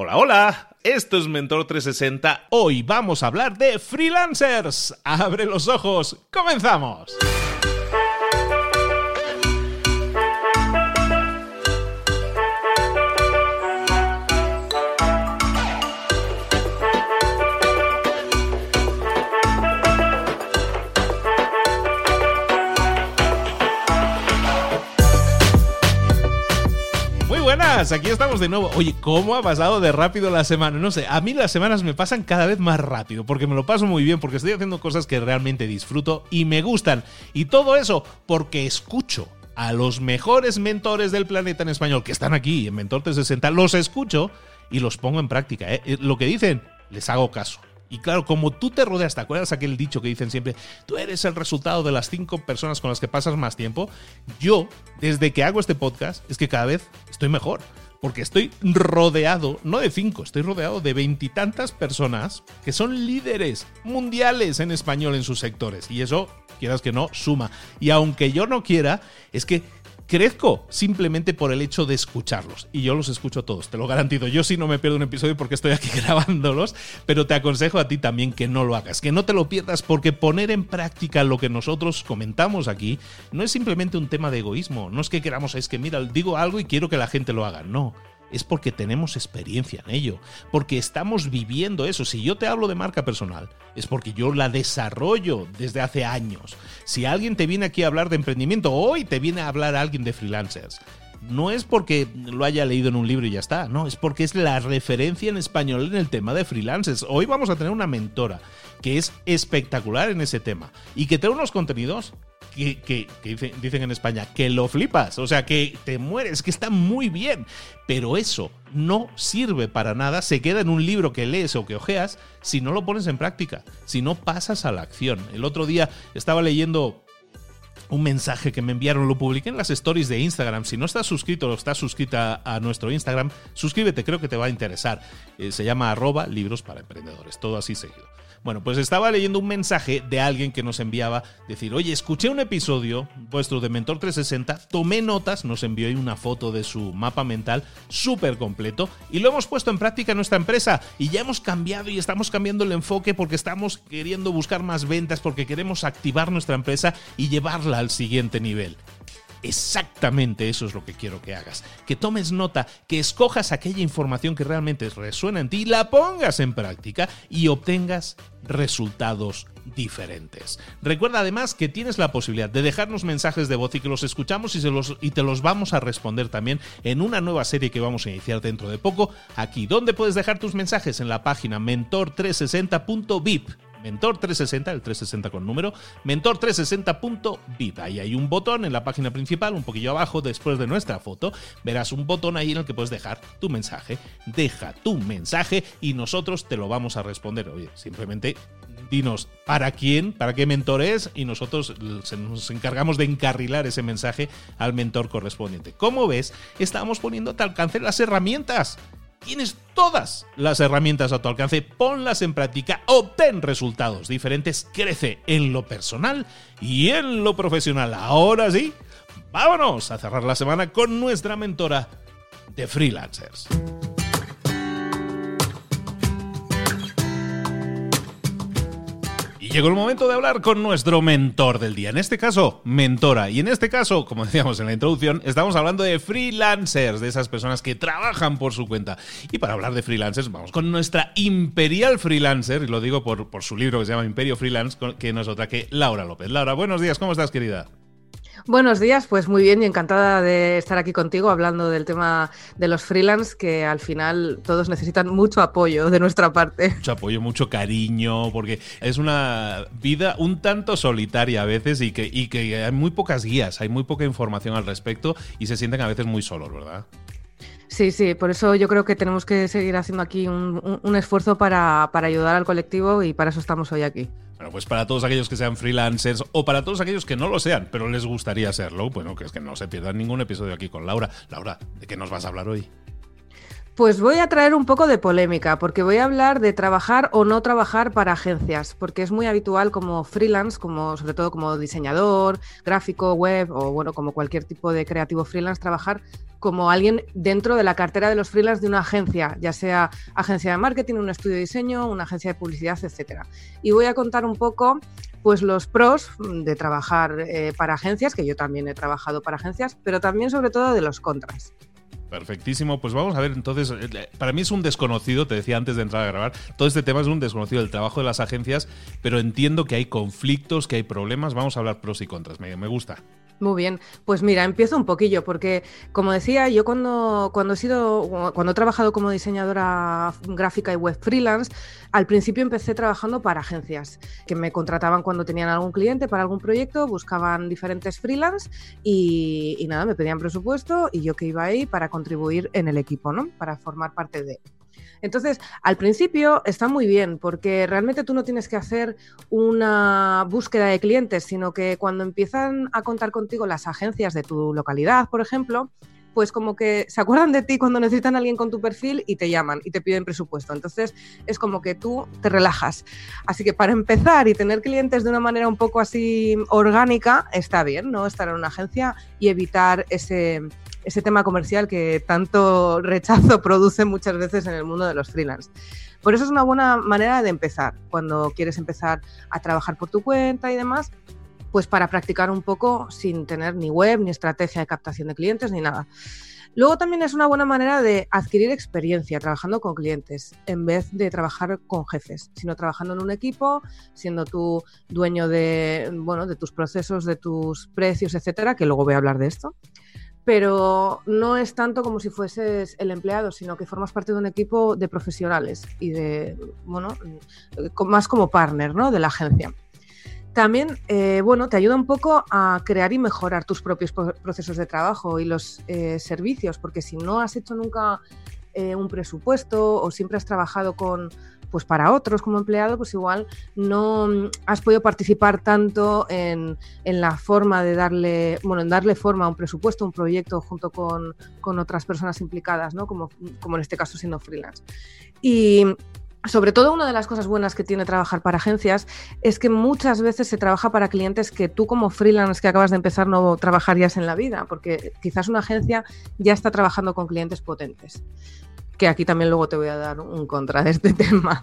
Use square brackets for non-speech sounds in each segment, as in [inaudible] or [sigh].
Hola, hola, esto es Mentor 360. Hoy vamos a hablar de freelancers. Abre los ojos, comenzamos. Aquí estamos de nuevo. Oye, ¿cómo ha pasado de rápido la semana? No sé, a mí las semanas me pasan cada vez más rápido, porque me lo paso muy bien, porque estoy haciendo cosas que realmente disfruto y me gustan. Y todo eso porque escucho a los mejores mentores del planeta en español que están aquí en Mentor 360, los escucho y los pongo en práctica. ¿eh? Eh, lo que dicen, les hago caso. Y claro, como tú te rodeas, ¿te acuerdas aquel dicho que dicen siempre? Tú eres el resultado de las cinco personas con las que pasas más tiempo. Yo, desde que hago este podcast, es que cada vez estoy mejor. Porque estoy rodeado, no de cinco, estoy rodeado de veintitantas personas que son líderes mundiales en español en sus sectores. Y eso, quieras que no, suma. Y aunque yo no quiera, es que crezco simplemente por el hecho de escucharlos. Y yo los escucho todos, te lo garantizo. Yo sí no me pierdo un episodio porque estoy aquí [laughs] grabándolos, pero te aconsejo a ti también que no lo hagas, que no te lo pierdas porque poner en práctica lo que nosotros comentamos aquí no es simplemente un tema de egoísmo. No es que queramos, es que mira, digo algo y quiero que la gente lo haga. No es porque tenemos experiencia en ello, porque estamos viviendo eso. Si yo te hablo de marca personal, es porque yo la desarrollo desde hace años. Si alguien te viene aquí a hablar de emprendimiento, hoy te viene a hablar alguien de freelancers. No es porque lo haya leído en un libro y ya está, no, es porque es la referencia en español en el tema de freelancers. Hoy vamos a tener una mentora que es espectacular en ese tema y que trae unos contenidos que, dicen, en España, que lo flipas, o sea, que te mueres, que está muy bien, pero eso no sirve para nada, se queda en un libro que lees o que ojeas si no lo pones en práctica, si no pasas a la acción. El otro día estaba leyendo un mensaje que me enviaron, lo publiqué en las stories de Instagram. Si no estás suscrito o estás suscrita a nuestro Instagram, suscríbete, creo que te va a interesar. Eh, se llama arroba libros para emprendedores, todo así seguido. Bueno, pues estaba leyendo un mensaje de alguien que nos enviaba decir, oye, escuché un episodio vuestro de Mentor 360, tomé notas, nos envió ahí una foto de su mapa mental súper completo y lo hemos puesto en práctica en nuestra empresa y ya hemos cambiado y estamos cambiando el enfoque porque estamos queriendo buscar más ventas, porque queremos activar nuestra empresa y llevarla al siguiente nivel. Exactamente eso es lo que quiero que hagas. Que tomes nota, que escojas aquella información que realmente resuena en ti, la pongas en práctica y obtengas resultados diferentes. Recuerda además que tienes la posibilidad de dejarnos mensajes de voz y que los escuchamos y, los, y te los vamos a responder también en una nueva serie que vamos a iniciar dentro de poco aquí, donde puedes dejar tus mensajes en la página mentor360.vip Mentor 360, el 360 con número, mentor360.vip. Ahí hay un botón en la página principal, un poquillo abajo, después de nuestra foto, verás un botón ahí en el que puedes dejar tu mensaje. Deja tu mensaje y nosotros te lo vamos a responder. Oye, simplemente dinos para quién, para qué mentor es y nosotros nos encargamos de encarrilar ese mensaje al mentor correspondiente. Como ves, estamos poniendo a tu alcance las herramientas Tienes todas las herramientas a tu alcance, ponlas en práctica, obtén resultados diferentes, crece en lo personal y en lo profesional. Ahora sí, vámonos a cerrar la semana con nuestra mentora de freelancers. Y llegó el momento de hablar con nuestro mentor del día. En este caso, mentora. Y en este caso, como decíamos en la introducción, estamos hablando de freelancers, de esas personas que trabajan por su cuenta. Y para hablar de freelancers, vamos con nuestra imperial freelancer, y lo digo por, por su libro que se llama Imperio Freelance, que no es otra que Laura López. Laura, buenos días, ¿cómo estás, querida? Buenos días, pues muy bien y encantada de estar aquí contigo hablando del tema de los freelance, que al final todos necesitan mucho apoyo de nuestra parte. [laughs] Mucho apoyo, mucho cariño, porque es una vida un tanto solitaria a veces y que, y que hay muy pocas guías, hay muy poca información al respecto y se sienten a veces muy solos, ¿verdad? Sí, sí, por eso yo creo que tenemos que seguir haciendo aquí un, esfuerzo para, para ayudar al colectivo y para eso estamos hoy aquí. Bueno, pues para todos aquellos que sean freelancers o para todos aquellos que no lo sean, pero les gustaría serlo, bueno, que es que no se pierdan ningún episodio aquí con Laura. Laura, ¿de qué nos vas a hablar hoy? Pues voy a traer un poco de polémica, porque voy a hablar de trabajar o no trabajar para agencias, porque es muy habitual como freelance, como sobre todo como diseñador, gráfico, web o bueno, como cualquier tipo de creativo freelance, trabajar como alguien dentro de la cartera de los freelance de una agencia, ya sea agencia de marketing, un estudio de diseño, una agencia de publicidad, etcétera. Y voy a contar un poco pues los pros de trabajar eh, para agencias, que yo también he trabajado para agencias, pero también sobre todo de los contras. Perfectísimo, pues vamos a ver entonces, eh, para mí es un desconocido, te decía antes de entrar a grabar, todo este tema es un desconocido del trabajo de las agencias, pero entiendo que hay conflictos, que hay problemas, vamos a hablar pros y contras, me, me gusta. Muy bien, pues mira, empiezo un poquillo, porque como decía, yo cuando, cuando he sido, cuando he trabajado como diseñadora gráfica y web freelance, al principio empecé trabajando para agencias que me contrataban cuando tenían algún cliente para algún proyecto, buscaban diferentes freelance y, y nada, me pedían presupuesto y yo que iba ahí para contribuir en el equipo, ¿no? Para formar parte de. Entonces, al principio está muy bien porque realmente tú no tienes que hacer una búsqueda de clientes, sino que cuando empiezan a contar contigo las agencias de tu localidad, por ejemplo, pues como que se acuerdan de ti cuando necesitan a alguien con tu perfil y te llaman y te piden presupuesto. Entonces es como que tú te relajas. Así que para empezar y tener clientes de una manera un poco así orgánica, está bien, ¿no? Estar en una agencia y evitar ese, ese tema comercial que tanto rechazo [laughs] produce muchas veces en el mundo de los freelance. Por eso es una buena manera de empezar, cuando quieres empezar a trabajar por tu cuenta y demás, pues para practicar un poco sin tener ni web, ni estrategia de captación de clientes, ni nada. Luego también es una buena manera de adquirir experiencia trabajando con clientes en vez de trabajar con jefes, sino trabajando en un equipo, siendo tú dueño de, bueno, de tus procesos, de tus precios, etcétera, que luego voy a hablar de esto pero no es tanto como si fueses el empleado, sino que formas parte de un equipo de profesionales y de, bueno, más como partner ¿no? de la agencia. También, eh, bueno, te ayuda un poco a crear y mejorar tus propios procesos de trabajo y los eh, servicios, porque si no has hecho nunca eh, un presupuesto o siempre has trabajado con, pues para otros como empleado, pues igual no mm, has podido participar tanto en, la forma de darle, bueno, en darle forma a un presupuesto, un proyecto junto con, otras personas implicadas, ¿no? Como, como en este caso siendo freelance. Y sobre todo una de las cosas buenas que tiene trabajar para agencias es que muchas veces se trabaja para clientes que tú como freelance que acabas de empezar no trabajarías en la vida, porque quizás una agencia ya está trabajando con clientes potentes que aquí también luego te voy a dar un contra de este [laughs] tema.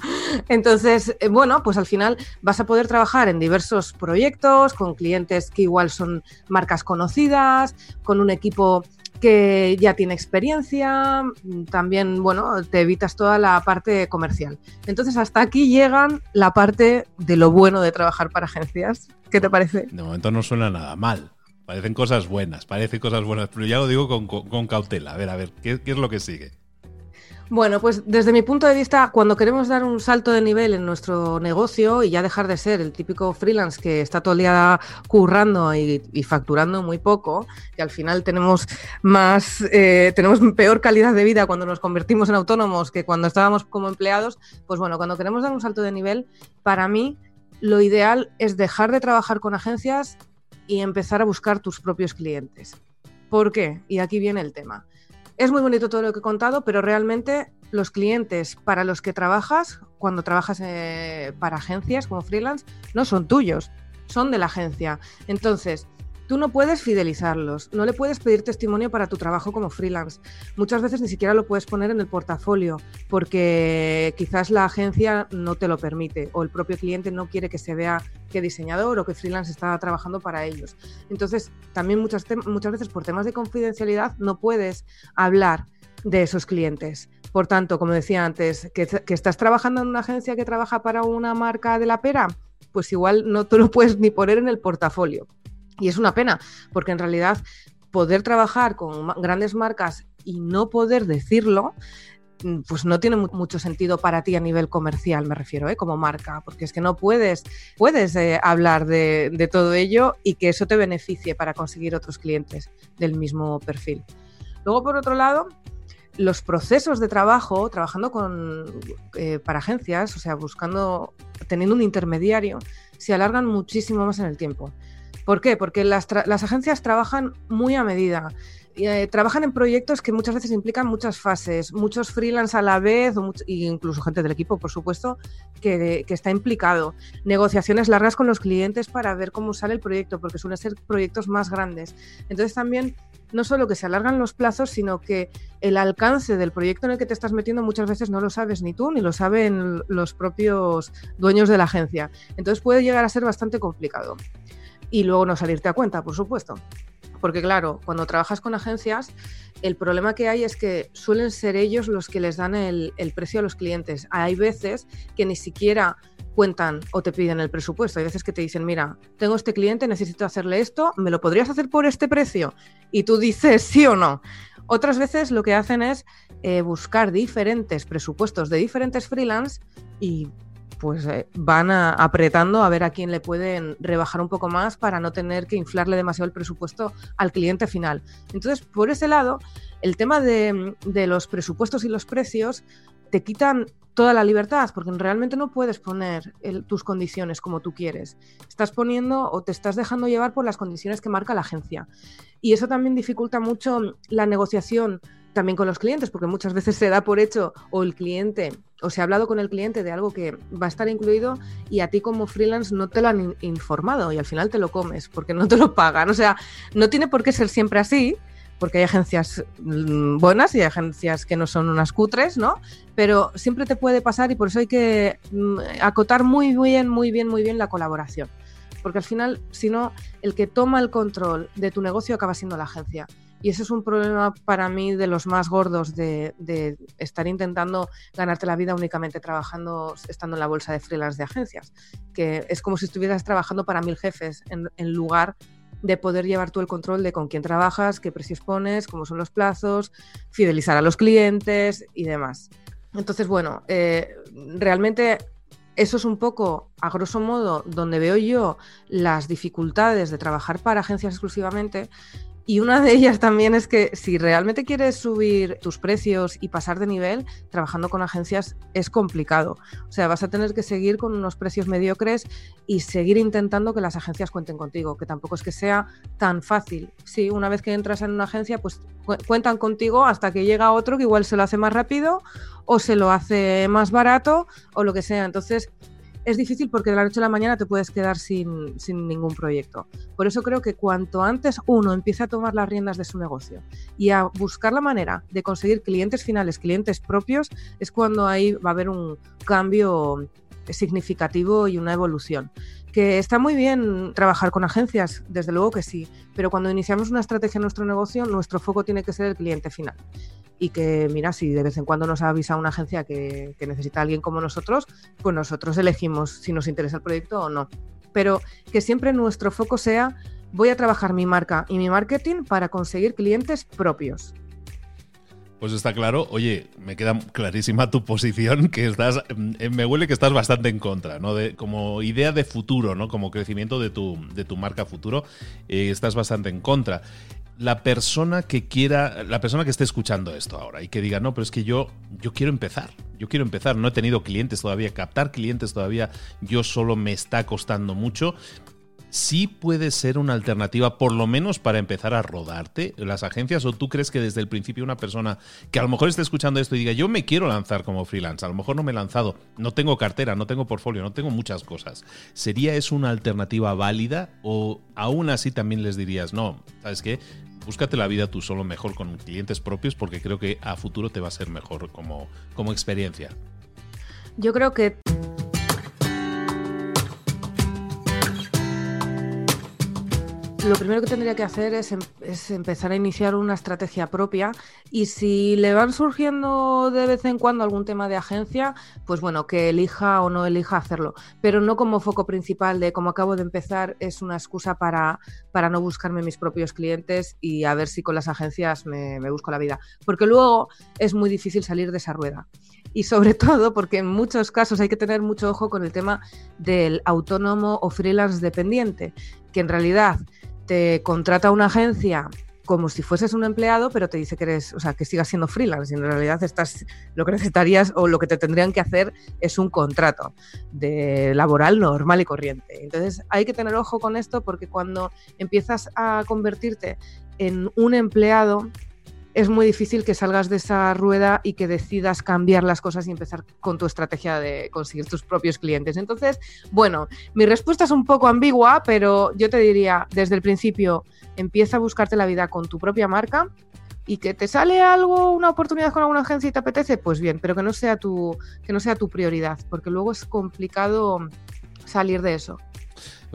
Entonces, eh, bueno, pues al final vas a poder trabajar en diversos proyectos con clientes que igual son marcas conocidas, con un equipo que ya tiene experiencia, también, bueno, te evitas toda la parte comercial. Entonces, hasta aquí llegan la parte de lo bueno de trabajar para agencias. ¿Qué te parece? De momento no suena nada mal. Parecen cosas buenas, parecen cosas buenas, pero ya lo digo con, cautela. A ver, a ver, ¿qué, ¿qué es lo que sigue? Bueno, pues desde mi punto de vista, cuando queremos dar un salto de nivel en nuestro negocio y ya dejar de ser el típico freelance que está todo el día currando y, facturando muy poco, y al final tenemos más, eh, tenemos peor calidad de vida cuando nos convertimos en autónomos que cuando estábamos como empleados, pues bueno, cuando queremos dar un salto de nivel, para mí lo ideal es dejar de trabajar con agencias y empezar a buscar tus propios clientes. ¿Por qué? Y aquí viene el tema es muy bonito todo lo que he contado, pero realmente los clientes para los que trabajas, cuando trabajas eh, para agencias como freelance, no son tuyos, son de la agencia. Entonces, Tú no puedes fidelizarlos, no le puedes pedir testimonio para tu trabajo como freelance. Muchas veces ni siquiera lo puedes poner en el portafolio porque quizás la agencia no te lo permite o el propio cliente no quiere que se vea qué diseñador o qué freelance está trabajando para ellos. Entonces, también muchas, muchas veces por temas de confidencialidad no puedes hablar de esos clientes. Por tanto, como decía antes, que, que estás trabajando en una agencia que trabaja para una marca de la pera, pues igual no te lo puedes ni poner en el portafolio. Y es una pena, porque en realidad poder trabajar con grandes marcas y no poder decirlo, mm, pues no tiene mucho sentido para ti a nivel comercial, me refiero, ¿eh? como marca, porque es que no puedes, puedes eh, hablar de, de, todo ello y que eso te beneficie para conseguir otros clientes del mismo perfil. Luego, por otro lado, los procesos de trabajo, trabajando con, eh, para agencias, o sea, buscando, teniendo un intermediario, se alargan muchísimo más en el tiempo. ¿Por qué? Porque las, agencias trabajan muy a medida. eh, trabajan en proyectos que muchas veces implican muchas fases, muchos freelance a la vez, incluso gente del equipo, por supuesto, que, que, está implicado. Negociaciones largas con los clientes para ver cómo sale el proyecto, porque suelen ser proyectos más grandes. Entonces también no solo que se alargan los plazos, sino que el alcance del proyecto en el que te estás metiendo muchas veces no lo sabes ni tú, ni lo saben los propios dueños de la agencia. Entonces puede llegar a ser bastante complicado. Y luego no salirte a cuenta, por supuesto. Porque claro, cuando trabajas con agencias, el problema que hay es que suelen ser ellos los que les dan el, precio a los clientes. Hay veces que ni siquiera cuentan o te piden el presupuesto. Hay veces que te dicen, mira, tengo este cliente, necesito hacerle esto, ¿me lo podrías hacer por este precio? Y tú dices sí o no. Otras veces lo que hacen es eh, buscar diferentes presupuestos de diferentes freelance y pues eh, van apretando a ver a quién le pueden rebajar un poco más para no tener que inflarle demasiado el presupuesto al cliente final. Entonces, por ese lado, el tema de, los presupuestos y los precios te quitan toda la libertad, porque realmente no puedes poner tus condiciones como tú quieres. Estás poniendo o te estás dejando llevar por las condiciones que marca la agencia. Y eso también dificulta mucho la negociación también con los clientes, porque muchas veces se da por hecho o el cliente, se ha hablado con el cliente de algo que va a estar incluido y a ti como freelance no te lo han informado y al final te lo comes porque no te lo pagan. O sea, no tiene por qué ser siempre así, porque hay agencias mm, buenas y hay agencias que no son unas cutres, ¿no? Pero siempre te puede pasar y por eso hay que mm, acotar muy bien, muy bien, muy bien la colaboración. Porque al final, si no, el que toma el control de tu negocio acaba siendo la agencia. Y ese es un problema para mí de los más gordos de, estar intentando ganarte la vida únicamente trabajando, estando en la bolsa de freelance de agencias, que es como si estuvieras trabajando para mil jefes en, lugar de poder llevar tú el control de con quién trabajas, qué precios pones, cómo son los plazos, fidelizar a los clientes y demás. Entonces, bueno, eh, realmente eso es un poco, a grosso modo, donde veo yo las dificultades de trabajar para agencias exclusivamente, y una de ellas también es que si realmente quieres subir tus precios y pasar de nivel, trabajando con agencias es complicado. O sea, vas a tener que seguir con unos precios mediocres y seguir intentando que las agencias cuenten contigo, que tampoco es que sea tan fácil. Sí, una vez que entras en una agencia, pues cuentan contigo hasta que llega otro que igual se lo hace más rápido o se lo hace más barato o lo que sea. Entonces, es difícil porque de la noche a la mañana te puedes quedar sin, ningún proyecto. Por eso creo que cuanto antes uno empiece a tomar las riendas de su negocio y a buscar la manera de conseguir clientes finales, clientes propios, es cuando ahí va a haber un cambio significativo y una evolución. Que está muy bien trabajar con agencias, desde luego que sí, pero cuando iniciamos una estrategia en nuestro negocio, nuestro foco tiene que ser el cliente final y que, mira, si de vez en cuando nos avisa una agencia que, necesita a alguien como nosotros, pues nosotros elegimos si nos interesa el proyecto o no. Pero que siempre nuestro foco sea, voy a trabajar mi marca y mi marketing para conseguir clientes propios. Pues está claro. Oye, me queda clarísima tu posición, que estás, eh, me huele que estás bastante en contra, ¿no? De, como idea de futuro, ¿no? Como crecimiento de tu, de tu marca futuro, eh, estás bastante en contra la persona que quiera, la persona que esté escuchando esto ahora y que diga, no, pero es que yo, yo quiero empezar, yo quiero empezar, no he tenido clientes todavía, captar clientes todavía, yo solo me está costando mucho sí puede ser una alternativa, por lo menos para empezar a rodarte las agencias? ¿O tú crees que desde el principio una persona que a lo mejor esté escuchando esto y diga, yo me quiero lanzar como freelance, a lo mejor no me he lanzado, no tengo cartera, no tengo portfolio, no tengo muchas cosas, ¿sería eso una alternativa válida? ¿O aún así también les dirías, no, ¿sabes qué? Búscate la vida tú solo mejor con clientes propios porque creo que a futuro te va a ser mejor como, como experiencia. Yo creo que lo primero que tendría que hacer em, es, empezar a iniciar una estrategia propia y si le van surgiendo de vez en cuando algún tema de agencia, pues bueno, que elija o no elija hacerlo, pero no como foco principal de como acabo de empezar es una excusa para, para no buscarme mis propios clientes y a ver si con las agencias me, me busco la vida, porque luego es muy difícil salir de esa rueda. Y sobre [laughs] todo porque en muchos casos hay que tener mucho ojo con el tema del autónomo o freelance dependiente, que en realidad te contrata una agencia como si fueses un empleado, pero te dice que eres, o sea, que sigas siendo freelance. Y en realidad estás, lo que necesitarías o lo que te tendrían que hacer es un contrato de laboral normal y corriente. Entonces hay que tener ojo con esto porque cuando empiezas a convertirte en un empleado, es muy difícil que salgas de esa rueda y que decidas cambiar las cosas y empezar con tu estrategia de conseguir tus propios clientes. Entonces, bueno, mi respuesta es un poco ambigua, pero yo te diría, desde el principio, empieza a buscarte la vida con tu propia marca y que te sale algo, una oportunidad con alguna agencia y te apetece, pues bien, pero que no sea tu, que no sea tu prioridad, porque luego es complicado salir de eso.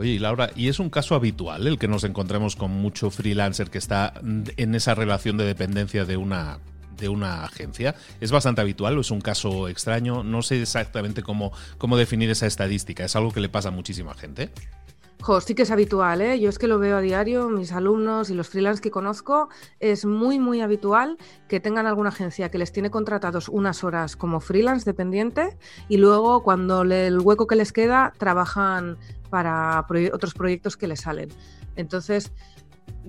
Oye, Laura, ¿y es un caso habitual el que nos encontremos con mucho freelancer que está en esa relación de dependencia de una de una agencia. ¿Es bastante habitual o es un caso extraño? No sé exactamente cómo, cómo definir esa estadística. ¿Es algo que le pasa a muchísima gente? Sí que es habitual, ¿eh? yo es que lo veo a diario, mis alumnos y los freelance que conozco, es muy, muy habitual que tengan alguna agencia que les tiene contratados unas horas como freelance dependiente y luego cuando el hueco que les queda trabajan para otros proyectos que les salen. Entonces,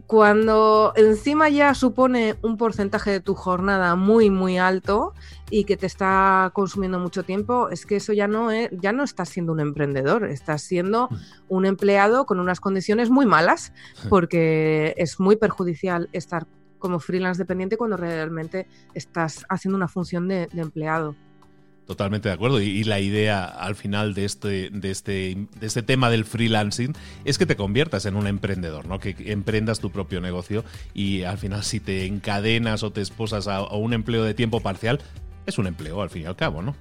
cuando encima ya supone un porcentaje de tu jornada muy muy alto y que te está consumiendo mucho tiempo, es que eso ya no es, ya no estás siendo un emprendedor, estás siendo mm. un empleado con unas condiciones muy malas, porque es muy perjudicial estar como freelance dependiente cuando realmente estás haciendo una función de empleado. Totalmente de acuerdo. Y, la idea al final de este, de, este, de este tema del freelancing es que te conviertas en un emprendedor, ¿no? Que emprendas tu propio negocio y al final si te encadenas o te esposas a, a un empleo de tiempo parcial, es un empleo al fin y al cabo, ¿no?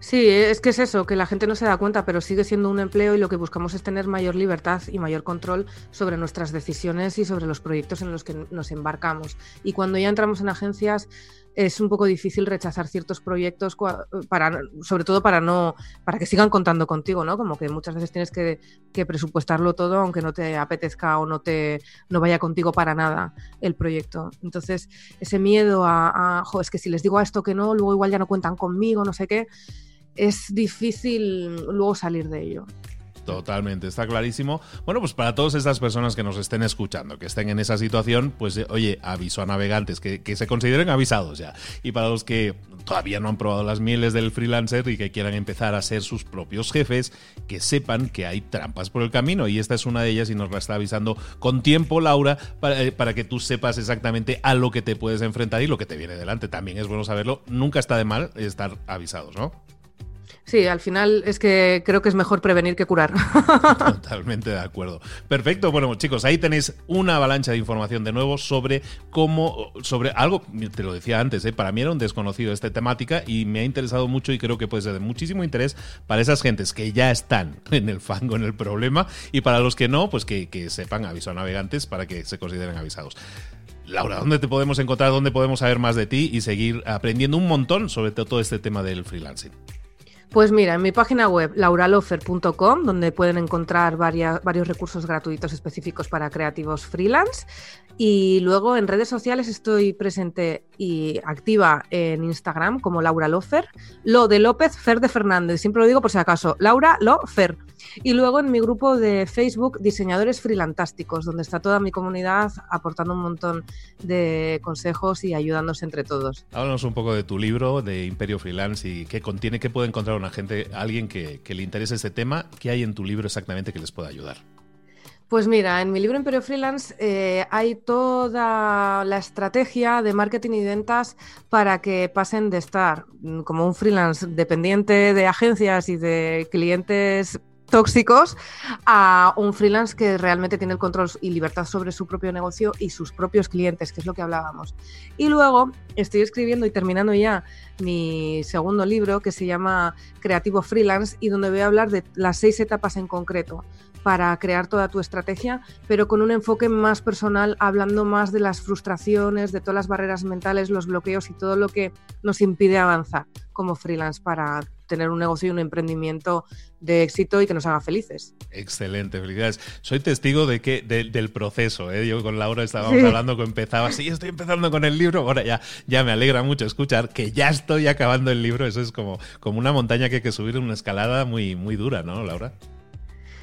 Sí, es que es eso, que la gente no se da cuenta, pero sigue siendo un empleo y lo que buscamos es tener mayor libertad y mayor control sobre nuestras decisiones y sobre los proyectos en los que nos embarcamos. Y cuando ya entramos en agencias es un poco difícil rechazar ciertos proyectos para sobre todo para no para que sigan contando contigo, ¿no? Como que muchas veces tienes que, presupuestarlo todo aunque no te apetezca o no te no vaya contigo para nada el proyecto. Entonces, ese miedo a, a es que si les digo a esto que no, luego igual ya no cuentan conmigo, no sé qué es difícil luego salir de ello. Totalmente, está clarísimo. Bueno, pues para todas estas personas que nos estén escuchando, que estén en esa situación, pues eh, oye, aviso a navegantes, que, se consideren avisados ya. Y para los que todavía no han probado las mieles del freelancer y que quieran empezar a ser sus propios jefes, que sepan que hay trampas por el camino. Y esta es una de ellas y nos la está avisando con tiempo Laura para, eh, para que tú sepas exactamente a lo que te puedes enfrentar y lo que te viene delante. También es bueno saberlo. Nunca está de mal estar avisados, ¿no? Sí, al final es que creo que es mejor prevenir que curar. [laughs] [laughs] Totalmente de acuerdo. Perfecto. Bueno, chicos, ahí tenéis una avalancha de información de nuevo sobre cómo, sobre algo, te lo decía antes, ¿eh? para mí era un desconocido esta temática y me ha interesado mucho y creo que puede ser de muchísimo interés para esas gentes que ya están [laughs] en el fango, en el problema, y para los que no, pues que, que sepan aviso a navegantes para que se consideren avisados. Laura, ¿dónde te podemos encontrar? ¿Dónde podemos saber más de ti y seguir aprendiendo un montón sobre todo este tema del freelancing? Pues mira, en mi página web lauralofer.com, donde pueden encontrar varios recursos gratuitos específicos para creativos freelance. Y luego en redes sociales estoy presente y activa en Instagram como Laura Lofer, Lo de López, Fer de Fernández. Siempre lo digo por si acaso, Laura Lofer. Y luego en mi grupo de Facebook, Diseñadores Freelantásticos, donde está toda mi comunidad aportando un montón de consejos y ayudándose entre todos. Háblanos un poco de tu libro de Imperio Freelance y qué contiene, qué puede encontrar una gente, alguien que, le interese este tema, qué hay en tu libro exactamente que les pueda ayudar. Pues mira, en mi libro Imperio Freelance eh, hay toda la estrategia de marketing y ventas para que pasen de estar mm, como un freelance dependiente de agencias y de clientes tóxicos a un freelance que realmente tiene el control y libertad sobre su propio negocio y sus propios clientes, que es lo que hablábamos. Y luego estoy escribiendo y terminando ya mi segundo libro que se llama Creativo Freelance y donde voy a hablar de las seis etapas en concreto para crear toda tu estrategia, pero con un enfoque más personal, hablando más de las frustraciones, de todas las barreras mentales, los bloqueos y todo lo que nos impide avanzar como freelance para tener un negocio y un emprendimiento de éxito y que nos haga felices. Excelente, felicidades. Soy testigo de que del proceso. ¿eh? Yo con Laura estábamos hablando que empezaba sí, estoy empezando con el libro. Ahora ya, ya me alegra mucho escuchar que ya estoy acabando el libro. Eso es como, como una montaña que hay que subir una escalada muy, muy dura, ¿no, Laura?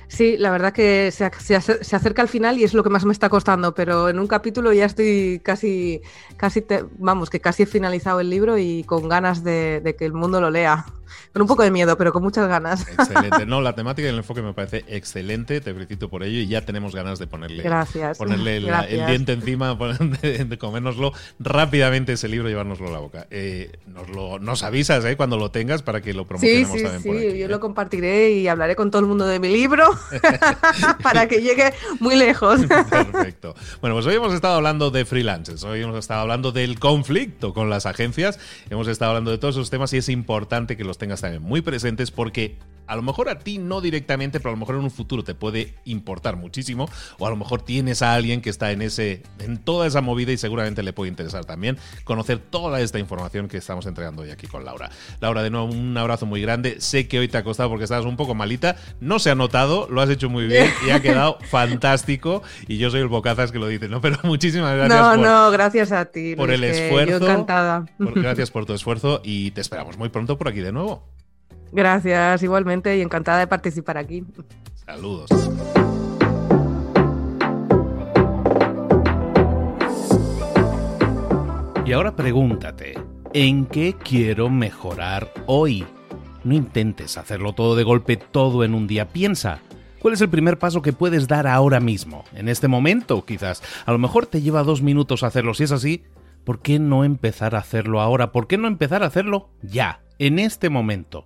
Sí, la verdad que se, acerca al final y es lo que más me está costando, pero en un capítulo ya estoy casi, casi vamos, que casi he finalizado el libro y con ganas de que el mundo lo lea. Con un poco de miedo, pero con muchas ganas. Excelente. [laughs] No, la temática y el enfoque me parece excelente. Te felicito por ello y ya tenemos ganas de ponerle, Gracias. ponerle el diente encima, [laughs] de, comérnoslo rápidamente ese libro y llevárnoslo a la boca. Eh, nos, lo, nos avisas eh, cuando lo tengas para que lo promocionemos sí, sí, también sí, por yo lo compartiré y hablaré con todo el mundo de mi libro [laughs] para que llegue muy lejos. [laughs] Perfecto. Bueno, pues hoy hemos estado hablando de freelancers, hoy hemos estado hablando del conflicto con las agencias, hemos estado hablando de todos esos temas y es importante que los tengas también muy presentes porque a lo mejor a ti no directamente, pero a lo mejor en un futuro te puede importar muchísimo o a lo mejor tienes a alguien que está en ese en toda esa movida y seguramente le puede interesar también conocer toda esta información que estamos entregando hoy aquí con Laura. Laura, de nuevo un abrazo muy grande. Sé que hoy te ha costado porque estabas un poco malita, no se ha notado, lo has hecho muy bien [laughs] y ha quedado fantástico y yo soy el bocazas que lo dice, ¿no? Pero muchísimas gracias No, no, gracias a ti. Por el esfuerzo. encantada. gracias [laughs] por tu esfuerzo y te esperamos muy pronto por aquí de nuevo. Gracias, igualmente, y encantada de participar aquí. Saludos. Y ahora pregúntate, ¿en qué quiero mejorar hoy? No intentes hacerlo todo de golpe, todo en un día. Piensa, ¿cuál es el primer paso que puedes dar ahora mismo? En este momento, quizás. A lo mejor te lleva dos minutos hacerlo. Si es así, ¿por qué no empezar a hacerlo ahora? ¿Por qué no empezar a hacerlo ya, en este momento?